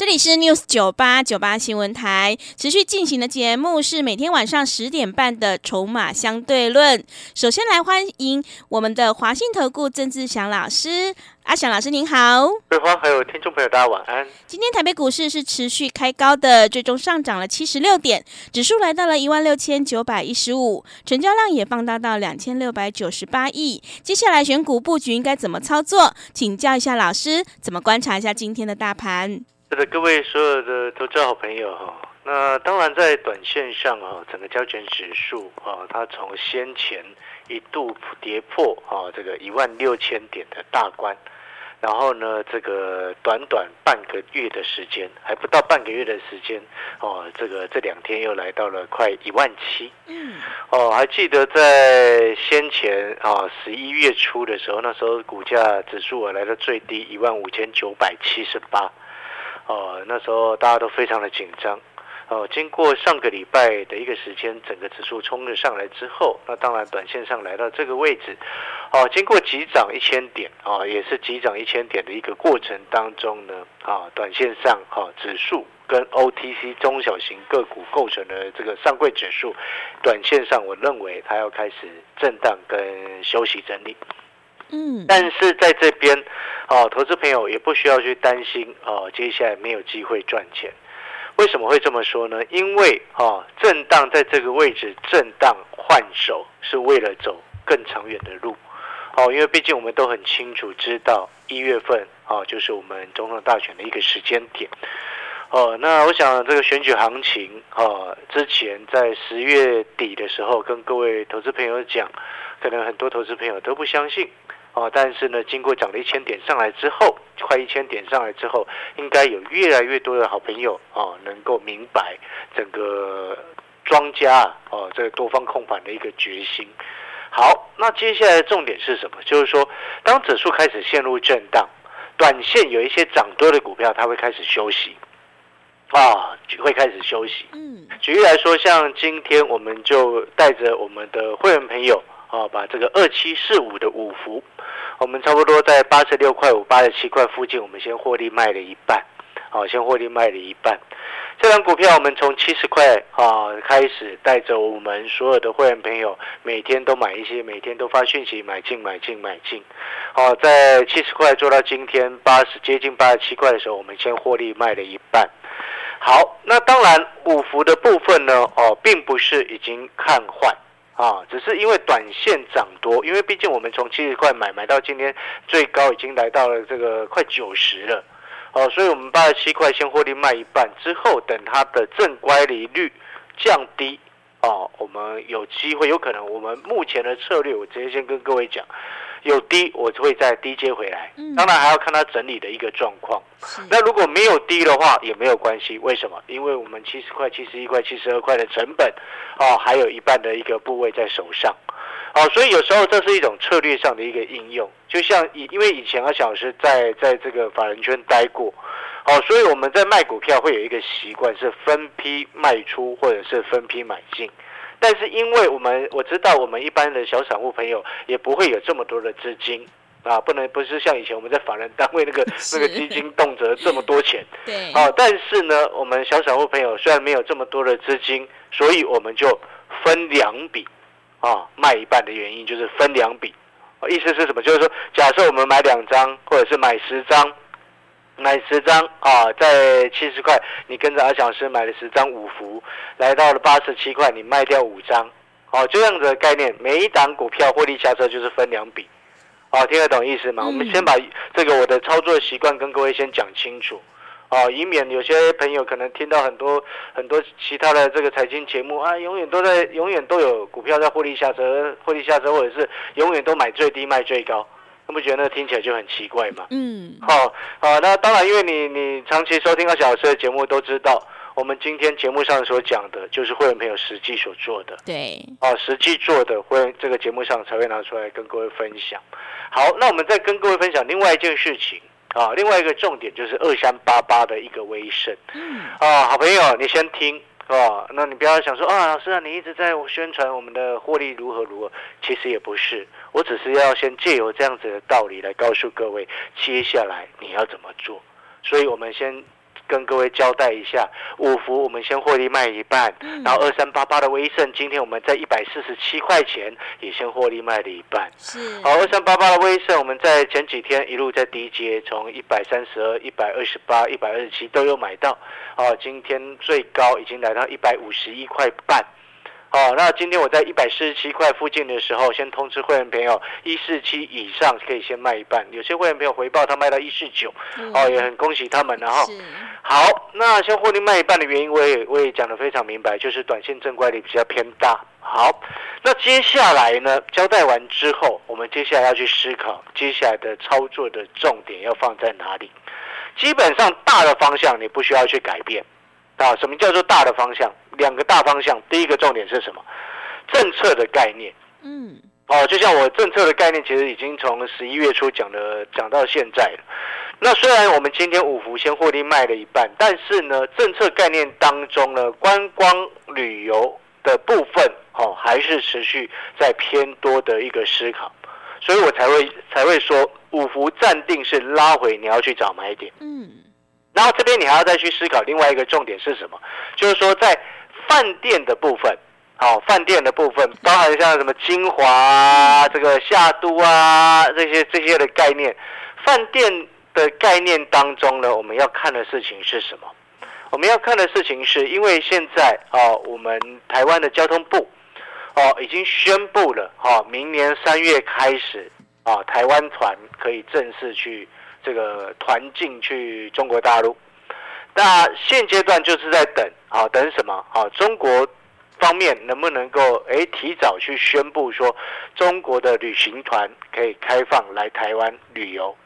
这里是 News 九八九八新闻台，持续进行的节目是每天晚上十点半的《筹码相对论》。首先来欢迎我们的华信投顾郑志祥老师，阿祥老师您好。桂花还有听众朋友，大家晚安。今天台北股市是持续开高的，最终上涨了七十六点，指数来到了一万六千九百一十五，成交量也放大到两千六百九十八亿。接下来选股布局应该怎么操作？请教一下老师，怎么观察一下今天的大盘？是的，各位所有的投资好朋友哈，那当然在短线上啊，整个交权指数啊，它从先前一度跌破啊这个一万六千点的大关，然后呢，这个短短半个月的时间，还不到半个月的时间哦，这个这两天又来到了快一万七，嗯，哦，还记得在先前啊十一月初的时候，那时候股价指数啊来到最低一万五千九百七十八。哦，那时候大家都非常的紧张。哦，经过上个礼拜的一个时间，整个指数冲了上来之后，那当然短线上来到这个位置。哦，经过急涨一千点，啊，也是急涨一千点的一个过程当中呢，啊，短线上，哈，指数跟 OTC 中小型个股构成的这个上柜指数，短线上我认为它要开始震荡跟休息整理。嗯，但是在这边，哦，投资朋友也不需要去担心哦，接下来没有机会赚钱。为什么会这么说呢？因为哦，震荡在这个位置震荡换手，是为了走更长远的路。哦，因为毕竟我们都很清楚知道，一月份哦，就是我们总统大选的一个时间点。哦，那我想这个选举行情，哦，之前在十月底的时候跟各位投资朋友讲，可能很多投资朋友都不相信。哦，但是呢，经过涨了一千点上来之后，快一千点上来之后，应该有越来越多的好朋友哦，能够明白整个庄家哦，这个多方控盘的一个决心。好，那接下来的重点是什么？就是说，当指数开始陷入震荡，短线有一些涨多的股票，它会开始休息啊，会开始休息。嗯，举例来说，像今天我们就带着我们的会员朋友。哦，把这个二七四五的五福，我们差不多在八十六块五、八十七块附近，我们先获利卖了一半。好，先获利卖了一半。这张股票我们从七十块啊开始，带着我们所有的会员朋友，每天都买一些，每天都发讯息买进、买进、买进。好，在七十块做到今天八十接近八十七块的时候，我们先获利卖了一半。好，那当然五福的部分呢，哦，并不是已经看坏。啊，只是因为短线涨多，因为毕竟我们从七十块买买到今天最高已经来到了这个快九十了，哦，所以我们八十七块先获利卖一半，之后等它的正乖离率降低，哦，我们有机会，有可能我们目前的策略，我直接先跟各位讲。有低，我会再低接回来。当然还要看它整理的一个状况。那如果没有低的话，也没有关系。为什么？因为我们七十块、七十一块、七十二块的成本，哦，还有一半的一个部位在手上。哦，所以有时候这是一种策略上的一个应用。就像以，因为以前阿小师在在这个法人圈待过，哦，所以我们在卖股票会有一个习惯，是分批卖出或者是分批买进。但是因为我们我知道我们一般的小散户朋友也不会有这么多的资金啊，不能不是像以前我们在法人单位那个 那个基金动辄这么多钱，对，啊，但是呢，我们小散户朋友虽然没有这么多的资金，所以我们就分两笔啊，卖一半的原因就是分两笔，啊意思是什么？就是说，假设我们买两张或者是买十张。买十张啊，在七十块，你跟着阿小师买了十张五福，来到了八十七块，你卖掉五张，哦，这样子的概念，每一档股票获利下车就是分两笔，哦，听得懂意思吗？我们先把这个我的操作习惯跟各位先讲清楚，哦，以免有些朋友可能听到很多很多其他的这个财经节目啊，永远都在永远都有股票在获利下车，获利下车，或者是永远都买最低卖最高。不觉得那听起来就很奇怪吗？嗯，好，啊，那当然，因为你你长期收听二小老师的节目，都知道我们今天节目上所讲的，就是会员朋友实际所做的。对，啊，实际做的会这个节目上才会拿出来跟各位分享。好，那我们再跟各位分享另外一件事情啊，另外一个重点就是二三八八的一个微胜。嗯，啊，好朋友，你先听啊，那你不要想说啊，老师啊，你一直在宣传我们的获利如何如何，其实也不是，我只是要先借由这样子的道理来告诉各位，接下来你要怎么做。所以我们先。跟各位交代一下，五福我们先获利卖一半，然后二三八八的威盛，今天我们在一百四十七块钱也先获利卖了一半。是，好，二三八八的威盛，我们在前几天一路在低阶，从一百三十二、一百二十八、一百二十七都有买到，好，今天最高已经来到一百五十一块半。哦，那今天我在一百四十七块附近的时候，先通知会员朋友，一四七以上可以先卖一半。有些会员朋友回报他卖到一四九，哦，也很恭喜他们。然后，好，那先获利卖一半的原因，我也我也讲的非常明白，就是短线正乖离比较偏大。好，那接下来呢，交代完之后，我们接下来要去思考接下来的操作的重点要放在哪里。基本上大的方向你不需要去改变。啊，什么叫做大的方向？两个大方向，第一个重点是什么？政策的概念。嗯，哦，就像我政策的概念，其实已经从十一月初讲的讲到现在了。那虽然我们今天五福先获利卖了一半，但是呢，政策概念当中呢，观光旅游的部分，哦，还是持续在偏多的一个思考，所以我才会才会说五福暂定是拉回，你要去找买点。嗯。然后这边你还要再去思考另外一个重点是什么？就是说在饭店的部分，好，饭店的部分包含像什么金华啊、这个夏都啊这些这些的概念。饭店的概念当中呢，我们要看的事情是什么？我们要看的事情是因为现在啊，我们台湾的交通部哦已经宣布了，哈，明年三月开始啊，台湾团可以正式去。这个团进去中国大陆，那现阶段就是在等啊，等什么啊？中国方面能不能够诶提早去宣布说，中国的旅行团可以开放来台湾旅游？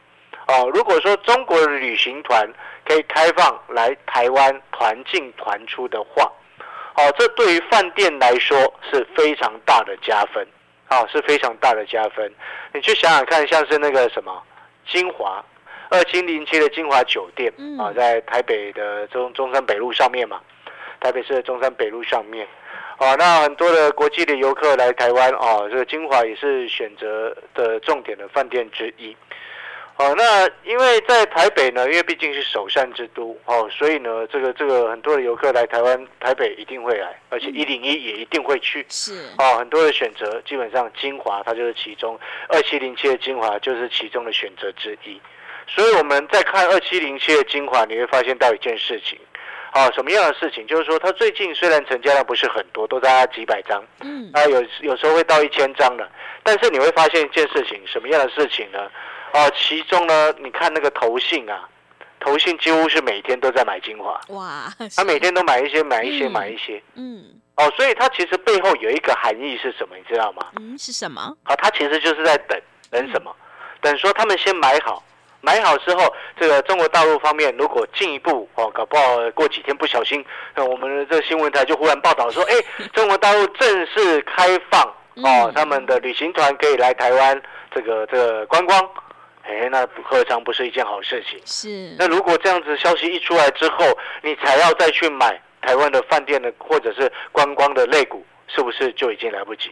哦，如果说中国的旅行团可以开放来台湾团进团出的话，哦，这对于饭店来说是非常大的加分，啊，是非常大的加分。你去想想看，像是那个什么金华。二七零七的金华酒店啊，在台北的中中山北路上面嘛，台北市的中山北路上面，啊，那很多的国际的游客来台湾啊，这个金华也是选择的重点的饭店之一。哦，那因为在台北呢，因为毕竟是首善之都哦，所以呢，这个这个很多的游客来台湾台北一定会来，而且一零一也一定会去。是哦，很多的选择，基本上金华它就是其中，二七零七的金华就是其中的选择之一。所以我们在看二七零七的精华，你会发现到一件事情，啊，什么样的事情？就是说，它最近虽然成交量不是很多，都在几百张，嗯，啊，有有时候会到一千张的，但是你会发现一件事情，什么样的事情呢？啊，其中呢，你看那个投信啊，投信几乎是每天都在买精华，哇，他每天都买一些，买一些，买一些，嗯，哦，所以它其实背后有一个含义是什么？你知道吗？嗯，是什么？啊，他其实就是在等，等什么？等说他们先买好。买好之后，这个中国大陆方面如果进一步哦，搞不好过几天不小心，那我们的这个新闻台就忽然报道说，哎，中国大陆正式开放哦，他们的旅行团可以来台湾这个这个观光，哎，那何尝不是一件好事情？是。那如果这样子消息一出来之后，你才要再去买台湾的饭店的或者是观光的类股，是不是就已经来不及？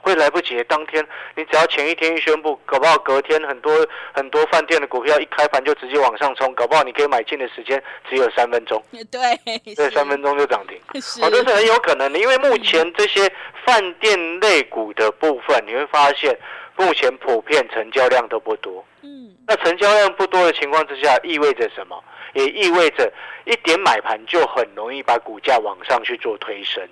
会来不及，当天你只要前一天一宣布，搞不好隔天很多很多饭店的股票一开盘就直接往上冲，搞不好你可以买进的时间只有三分钟。对，对，三分钟就涨停，好，这是很有可能的。因为目前这些饭店类股的部分，你会发现目前普遍成交量都不多。嗯，那成交量不多的情况之下，意味着什么？也意味着一点买盘就很容易把股价往上去做推升。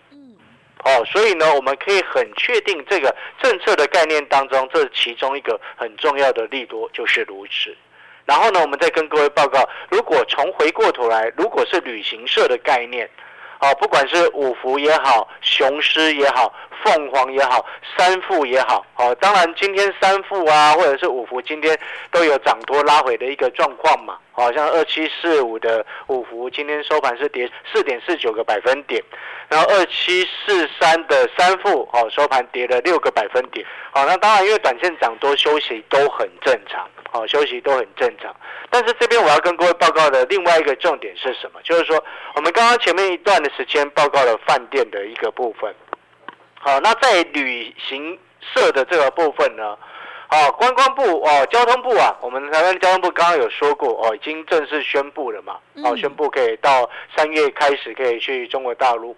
哦，所以呢，我们可以很确定，这个政策的概念当中，这其中一个很重要的利多，就是如此。然后呢，我们再跟各位报告，如果从回过头来，如果是旅行社的概念，哦，不管是五福也好，雄狮也好，凤凰也好，三富也好，哦，当然今天三富啊，或者是五福今天都有涨多拉回的一个状况嘛。好像二七四五的五福今天收盘是跌四点四九个百分点，然后二七四三的三富哦收盘跌了六个百分点。好，那当然因为短线涨多休息都很正常，好休息都很正常。但是这边我要跟各位报告的另外一个重点是什么？就是说我们刚刚前面一段的时间报告了饭店的一个部分。好，那在旅行社的这个部分呢？哦，观光部哦，交通部啊，我们台湾交通部刚刚有说过哦，已经正式宣布了嘛，哦，宣布可以到三月开始可以去中国大陆。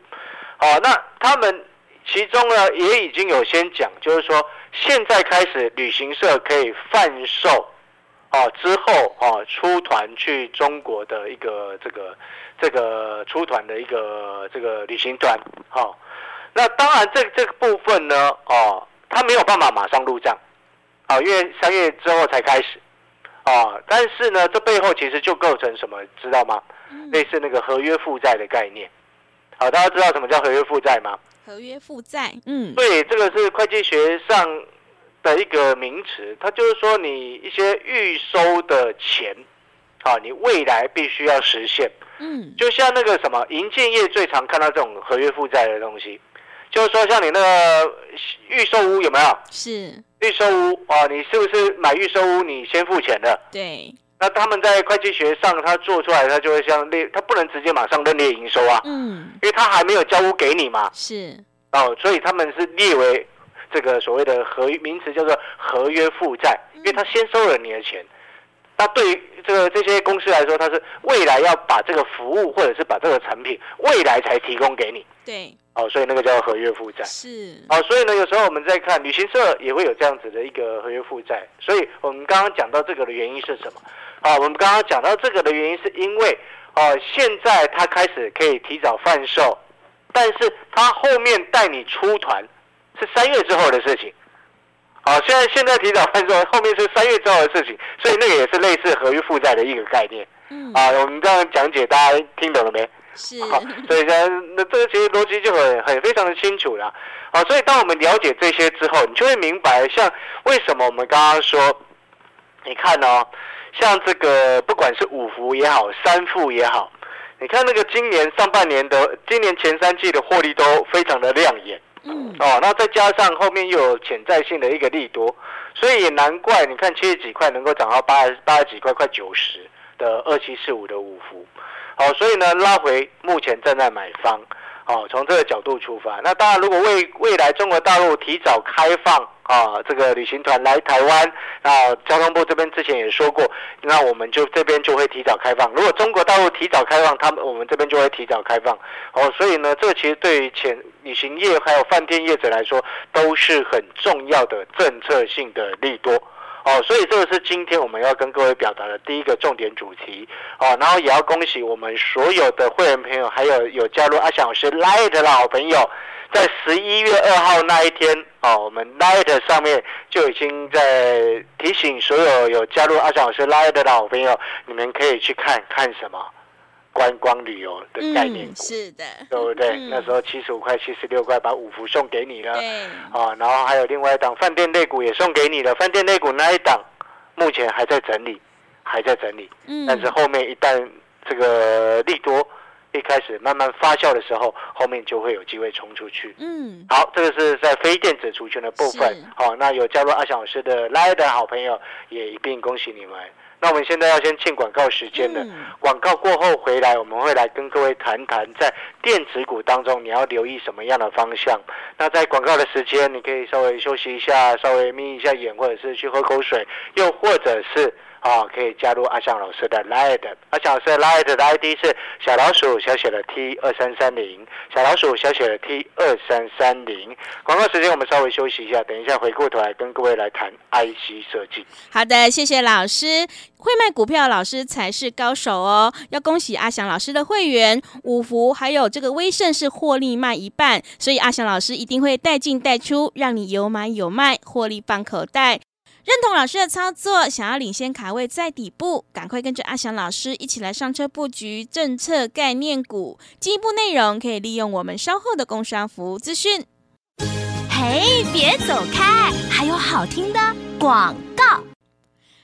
好，那他们其中呢也已经有先讲，就是说现在开始旅行社可以贩售，哦，之后哦出团去中国的一个这个这个出团的一个这个旅行团。哦，那当然这这个部分呢，哦，他没有办法马上入账。啊，因为三月之后才开始，啊，但是呢，这背后其实就构成什么，知道吗？类似那个合约负债的概念。好，大家知道什么叫合约负债吗？合约负债，嗯，对，这个是会计学上的一个名词，它就是说你一些预收的钱，啊，你未来必须要实现。嗯，就像那个什么银建业最常看到这种合约负债的东西。就是说，像你那个预售屋有没有？是预售屋啊，你是不是买预售屋？你先付钱的。对。那他们在会计学上，他做出来，他就会像列，他不能直接马上认列营收啊。嗯。因为他还没有交屋给你嘛。是。哦，所以他们是列为这个所谓的合名词叫做合约负债，因为他先收了你的钱。那对于这个这些公司来说，它是未来要把这个服务或者是把这个产品未来才提供给你。对。哦，所以那个叫合约负债是哦，所以呢，有时候我们在看旅行社也会有这样子的一个合约负债，所以我们刚刚讲到这个的原因是什么？啊，我们刚刚讲到这个的原因是因为哦，现在他开始可以提早贩售，但是他后面带你出团是三月之后的事情。好，现在现在提早贩售，后面是三月之后的事情，所以那个也是类似合约负债的一个概念。嗯，啊，我们这样讲解，大家听懂了没？是，好，所以呢，那这个其实逻辑就很很非常的清楚了，好，所以当我们了解这些之后，你就会明白，像为什么我们刚刚说，你看哦，像这个不管是五福也好，三富也好，你看那个今年上半年的，今年前三季的获利都非常的亮眼，哦，那再加上后面又有潜在性的一个利多，所以也难怪，你看七十几块能够涨到八十八十几块，快九十的二七四五的五福。好，所以呢，拉回目前正在买方，哦，从这个角度出发。那当然，如果未未来中国大陆提早开放啊，这个旅行团来台湾，那交通部这边之前也说过，那我们就这边就会提早开放。如果中国大陆提早开放，他们我们这边就会提早开放。哦，所以呢，这个其实对于前旅行业还有饭店业者来说，都是很重要的政策性的利多。哦，所以这个是今天我们要跟各位表达的第一个重点主题哦，然后也要恭喜我们所有的会员朋友，还有有加入阿翔老师 Light 的老朋友，在十一月二号那一天哦，我们 Light 上面就已经在提醒所有有加入阿翔老师 Light 的老朋友，你们可以去看看什么。观光旅游的概念股，是的，对不对？那时候七十五块、七十六块，把五福送给你了，啊，然后还有另外一档饭店类股也送给你了。饭店类股那一档目前还在整理，还在整理，嗯，但是后面一旦这个利多一开始慢慢发酵的时候，后面就会有机会冲出去。嗯，好，这个是在非电子族群的部分。好，那有加入阿翔老师的来的好朋友，也一并恭喜你们。那我们现在要先进广告时间了，广告过后回来，我们会来跟各位谈谈，在电子股当中你要留意什么样的方向。那在广告的时间，你可以稍微休息一下，稍微眯一下眼，或者是去喝口水，又或者是。啊，可以加入阿翔老师的 Light，阿翔老师的 Light 的 ID 是小老鼠小写的 T 二三三零，小老鼠小写的 T 二三三零。广告时间，我们稍微休息一下，等一下回过头来跟各位来谈 IC 设计。好的，谢谢老师，会卖股票老师才是高手哦。要恭喜阿翔老师的会员五福，还有这个威盛是获利卖一半，所以阿翔老师一定会带进带出，让你有买有卖，获利放口袋。认同老师的操作，想要领先卡位在底部，赶快跟着阿翔老师一起来上车布局政策概念股。进一步内容可以利用我们稍后的工商服务资讯。嘿，别走开，还有好听的广告。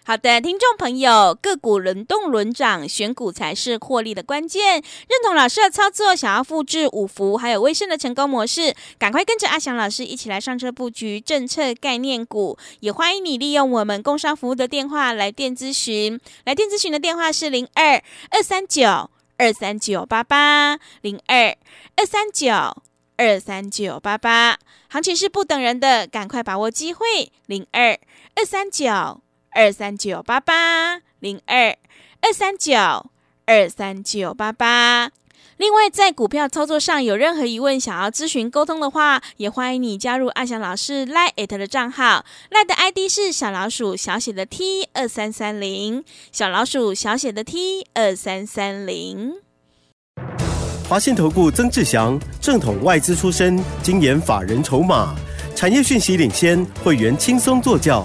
好的，听众朋友，个股轮动轮涨，选股才是获利的关键。认同老师的操作，想要复制五福还有威盛的成功模式，赶快跟着阿翔老师一起来上车布局政策概念股。也欢迎你利用我们工商服务的电话来电咨询，来电咨询的电话是零二二三九二三九八八零二二三九二三九八八。行情是不等人的，赶快把握机会，零二二三九。二三九八八零二二三九二三九八八。另外，在股票操作上有任何疑问，想要咨询沟通的话，也欢迎你加入阿翔老师 Line 的账号，Line 的 ID 是小老鼠小写的 T 二三三零，小老鼠小写的 T 二三三零。华信投顾曾志祥，正统外资出身，精研法人筹码，产业讯息领先，会员轻松做教。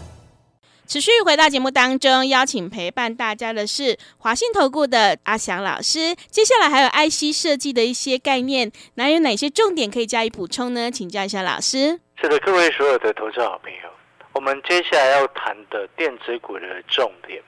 持续回到节目当中，邀请陪伴大家的是华信投顾的阿翔老师。接下来还有 IC 设计的一些概念，那有哪些重点可以加以补充呢？请教一下老师。是的，各位所有的投资好朋友，我们接下来要谈的电子股的重点。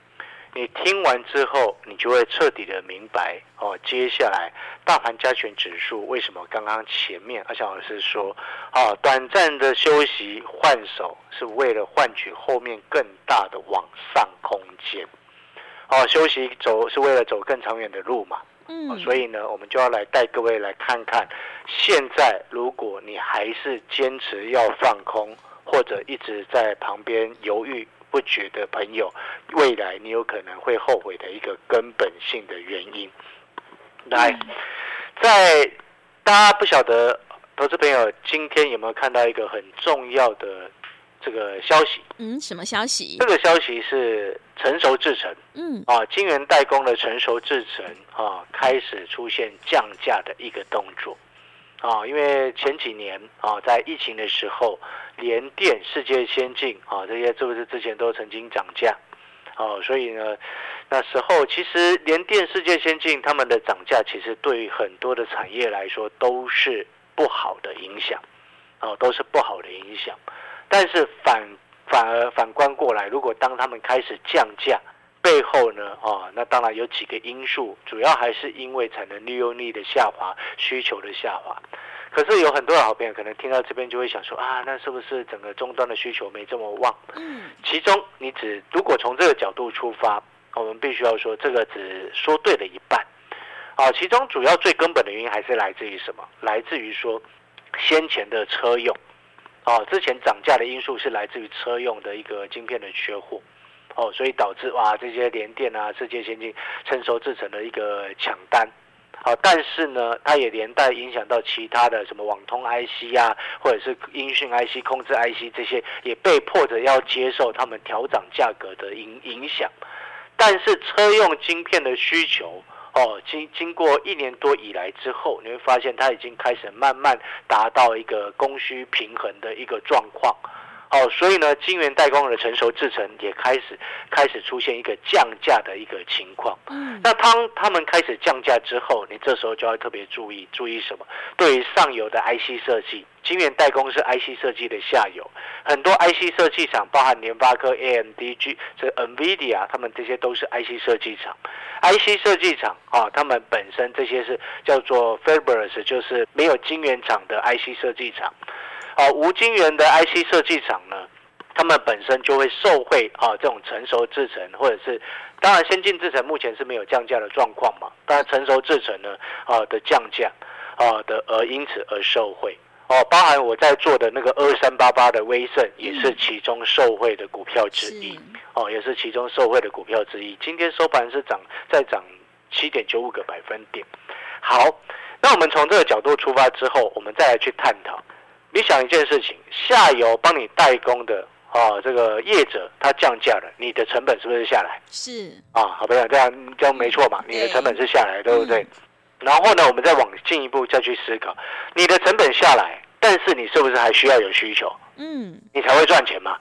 你听完之后，你就会彻底的明白哦。接下来，大盘加权指数为什么刚刚前面阿翔老师说，啊，短暂的休息换手是为了换取后面更大的往上空间。哦，休息走是为了走更长远的路嘛。嗯。所以呢，我们就要来带各位来看看，现在如果你还是坚持要放空，或者一直在旁边犹豫。不觉的朋友，未来你有可能会后悔的一个根本性的原因。来，在大家不晓得投资朋友今天有没有看到一个很重要的这个消息？嗯，什么消息？这个消息是成熟制成，嗯啊，晶圆代工的成熟制成啊，开始出现降价的一个动作。啊，因为前几年啊，在疫情的时候，联电、世界先进啊，这些是不是之前都曾经涨价？哦，所以呢，那时候其实联电、世界先进他们的涨价，其实对于很多的产业来说都是不好的影响，哦，都是不好的影响。但是反反而反观过来，如果当他们开始降价，背后呢，啊，那当然有几个因素，主要还是因为产能利用率的下滑、需求的下滑。可是有很多的好朋友可能听到这边就会想说啊，那是不是整个终端的需求没这么旺？嗯，其中你只如果从这个角度出发，我们必须要说这个只说对了一半。啊，其中主要最根本的原因还是来自于什么？来自于说先前的车用，啊，之前涨价的因素是来自于车用的一个晶片的缺货。哦，所以导致哇，这些联电啊、世界先进成熟制成的一个抢单，好，但是呢，它也连带影响到其他的什么网通 IC 啊，或者是音讯 IC、控制 IC 这些，也被迫着要接受他们调涨价格的影影响。但是车用晶片的需求，哦，经经过一年多以来之后，你会发现它已经开始慢慢达到一个供需平衡的一个状况。哦，所以呢，晶圆代工的成熟制程也开始开始出现一个降价的一个情况。嗯，那当他们开始降价之后，你这时候就要特别注意，注意什么？对于上游的 IC 设计，晶圆代工是 IC 设计的下游，很多 IC 设计厂，包含联发科、AMD、G 这 NVIDIA，他们这些都是 IC 设计厂。IC 设计厂啊，他们本身这些是叫做 Fabless，就是没有晶圆厂的 IC 设计厂。哦，无晶圆的 IC 设计厂呢，他们本身就会受惠啊，这种成熟制程或者是，当然先进制程目前是没有降价的状况嘛，当然成熟制程呢啊的降价啊的而因此而受惠哦，包含我在做的那个二三八八的威盛也是其中受惠的股票之一哦，也是其中受惠的股票之一。今天收盘是涨再涨七点九五个百分点。好，那我们从这个角度出发之后，我们再来去探讨。你想一件事情，下游帮你代工的啊，这个业者他降价了，你的成本是不是下来？是啊，好朋友，这样这样没错嘛，你的成本是下来，对不对？然后呢，我们再往进一步再去思考，你的成本下来，但是你是不是还需要有需求，嗯，你才会赚钱嘛？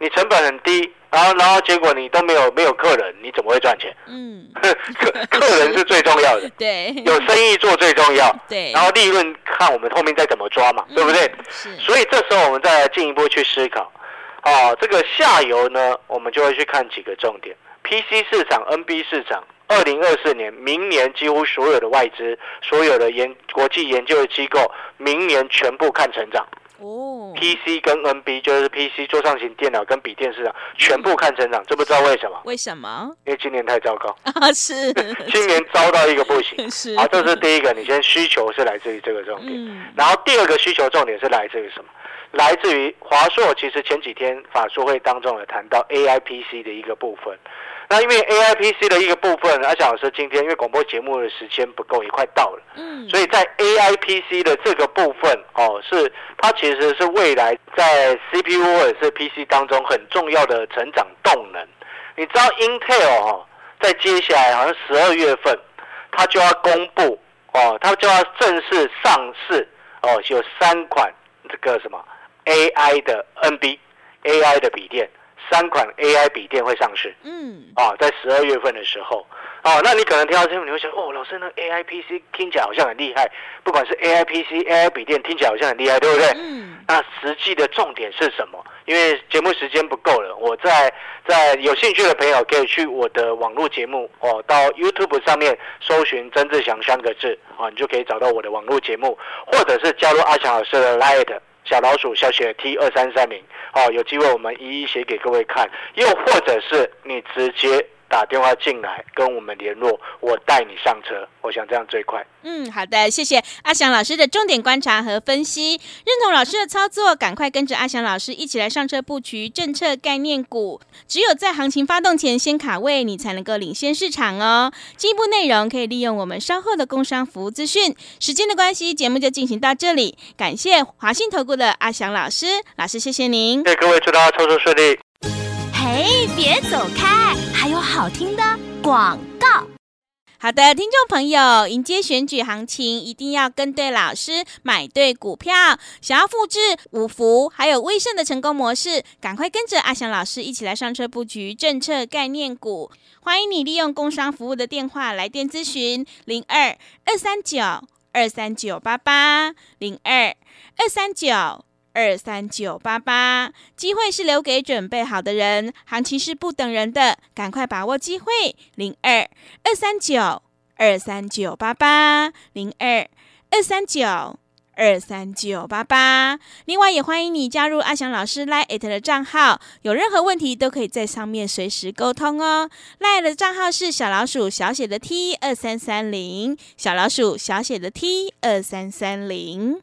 你成本很低，然后然后结果你都没有没有客人，你怎么会赚钱？嗯，客客人是最重要的，对，有生意做最重要，对，然后利润看我们后面再怎么抓嘛，对不对？所以这时候我们再来进一步去思考，哦，这个下游呢，我们就会去看几个重点：PC 市场、NB 市场。二零二四年，明年几乎所有的外资、所有的研国际研究的机构，明年全部看成长。哦，PC 跟 NB 就是 PC 桌上型电脑跟笔电市场全部看成长，这不知道为什么？为什么因为今年太糟糕，啊？是 今年糟到一个不行。是，好，这是第一个，你先需求是来自于这个重点。嗯然后第二个需求重点是来自于什么？来自于华硕。其实前几天法说会当中有谈到 AI PC 的一个部分。那因为 AI PC 的一个部分，阿翔老师今天因为广播节目的时间不够，也快到了，嗯，所以在 AI PC 的这个部分哦，是它其实是未来在 CPU 或者是 PC 当中很重要的成长动能。你知道 Intel 哦，在接下来好像十二月份，它就要公布哦，它就要正式上市哦，有三款这个什么 AI 的 NB AI 的笔电，三款 AI 笔电会上市。嗯，啊，在十二月份的时候，哦，那你可能听到这个，你会想，哦，老师，那 AI PC 听起来好像很厉害，不管是 AI PC、AI 笔电，听起来好像很厉害，对不对？嗯，那实际的重点是什么？因为节目时间不够了，我在在有兴趣的朋友可以去我的网络节目哦，到 YouTube 上面搜寻曾志祥三个字啊，你就可以找到我的网络节目，或者是加入阿强老师的 Light 小老鼠小写 T 二三三零好，有机会我们一一写给各位看，又或者是你直接打电话进来跟我们联络，我带你上车，我想这样最快。嗯，好的，谢谢阿翔老师的重点观察和分析，认同老师的操作，赶快跟着阿翔老师一起来上车布局政策概念股。只有在行情发动前先卡位，你才能够领先市场哦。进一步内容可以利用我们稍后的工商服务资讯。时间的关系，节目就进行到这里，感谢华信投顾的阿翔老师，老师谢谢您。谢谢各位，祝大家操作顺利。嘿，别走开，还有好听的广告。好的，听众朋友，迎接选举行情，一定要跟对老师，买对股票。想要复制五福还有威盛的成功模式，赶快跟着阿翔老师一起来上车布局政策概念股。欢迎你利用工商服务的电话来电咨询零二二三九二三九八八零二二三九。二三九八八，机会是留给准备好的人，行情是不等人的，赶快把握机会。零二二三九二三九八八零二二三九二三九八八。另外，也欢迎你加入阿翔老师 Line 的账号，有任何问题都可以在上面随时沟通哦。Line 的账号是小老鼠小写的 T 二三三零，小老鼠小写的 T 二三三零。